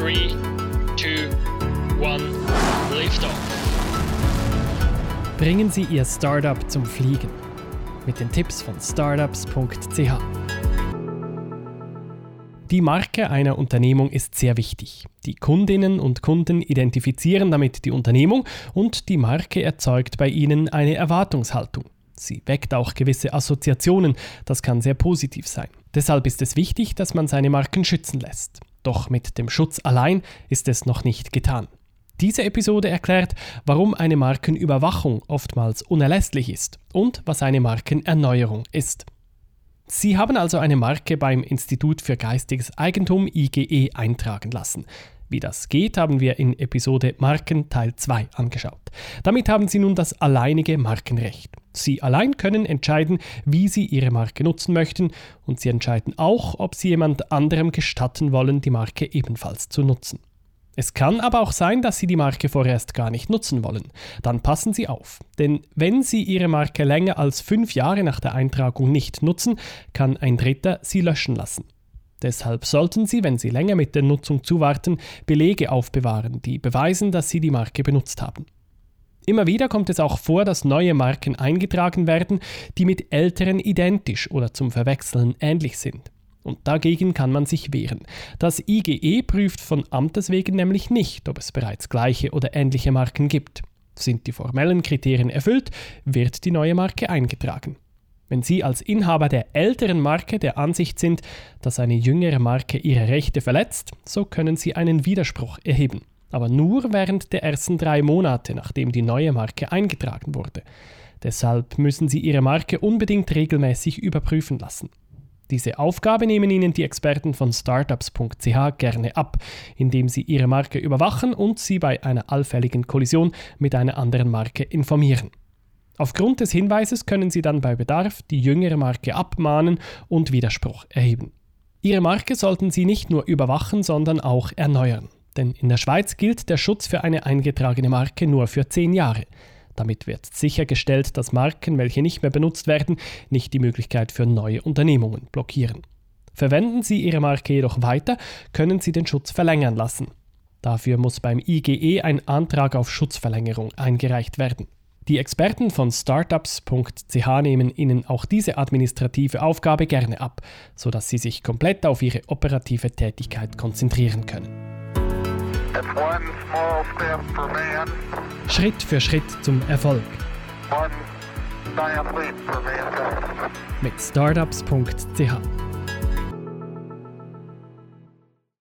3, 2, 1, Liftoff. Bringen Sie Ihr Startup zum Fliegen. Mit den Tipps von startups.ch. Die Marke einer Unternehmung ist sehr wichtig. Die Kundinnen und Kunden identifizieren damit die Unternehmung und die Marke erzeugt bei ihnen eine Erwartungshaltung. Sie weckt auch gewisse Assoziationen, das kann sehr positiv sein. Deshalb ist es wichtig, dass man seine Marken schützen lässt. Doch mit dem Schutz allein ist es noch nicht getan. Diese Episode erklärt, warum eine Markenüberwachung oftmals unerlässlich ist und was eine Markenerneuerung ist. Sie haben also eine Marke beim Institut für geistiges Eigentum IGE eintragen lassen. Wie das geht, haben wir in Episode Marken Teil 2 angeschaut. Damit haben Sie nun das alleinige Markenrecht. Sie allein können entscheiden, wie Sie Ihre Marke nutzen möchten und Sie entscheiden auch, ob Sie jemand anderem gestatten wollen, die Marke ebenfalls zu nutzen. Es kann aber auch sein, dass Sie die Marke vorerst gar nicht nutzen wollen. Dann passen Sie auf. Denn wenn Sie Ihre Marke länger als fünf Jahre nach der Eintragung nicht nutzen, kann ein Dritter sie löschen lassen. Deshalb sollten Sie, wenn Sie länger mit der Nutzung zuwarten, Belege aufbewahren, die beweisen, dass Sie die Marke benutzt haben. Immer wieder kommt es auch vor, dass neue Marken eingetragen werden, die mit älteren identisch oder zum Verwechseln ähnlich sind. Und dagegen kann man sich wehren. Das IGE prüft von Amtes wegen nämlich nicht, ob es bereits gleiche oder ähnliche Marken gibt. Sind die formellen Kriterien erfüllt, wird die neue Marke eingetragen. Wenn Sie als Inhaber der älteren Marke der Ansicht sind, dass eine jüngere Marke Ihre Rechte verletzt, so können Sie einen Widerspruch erheben. Aber nur während der ersten drei Monate, nachdem die neue Marke eingetragen wurde. Deshalb müssen Sie Ihre Marke unbedingt regelmäßig überprüfen lassen. Diese Aufgabe nehmen Ihnen die Experten von startups.ch gerne ab, indem sie Ihre Marke überwachen und sie bei einer allfälligen Kollision mit einer anderen Marke informieren. Aufgrund des Hinweises können Sie dann bei Bedarf die jüngere Marke abmahnen und Widerspruch erheben. Ihre Marke sollten Sie nicht nur überwachen, sondern auch erneuern. Denn in der Schweiz gilt der Schutz für eine eingetragene Marke nur für zehn Jahre. Damit wird sichergestellt, dass Marken, welche nicht mehr benutzt werden, nicht die Möglichkeit für neue Unternehmungen blockieren. Verwenden Sie Ihre Marke jedoch weiter, können Sie den Schutz verlängern lassen. Dafür muss beim IGE ein Antrag auf Schutzverlängerung eingereicht werden. Die Experten von startups.ch nehmen Ihnen auch diese administrative Aufgabe gerne ab, sodass Sie sich komplett auf Ihre operative Tätigkeit konzentrieren können. Schritt für Schritt zum Erfolg. Mit startups.ch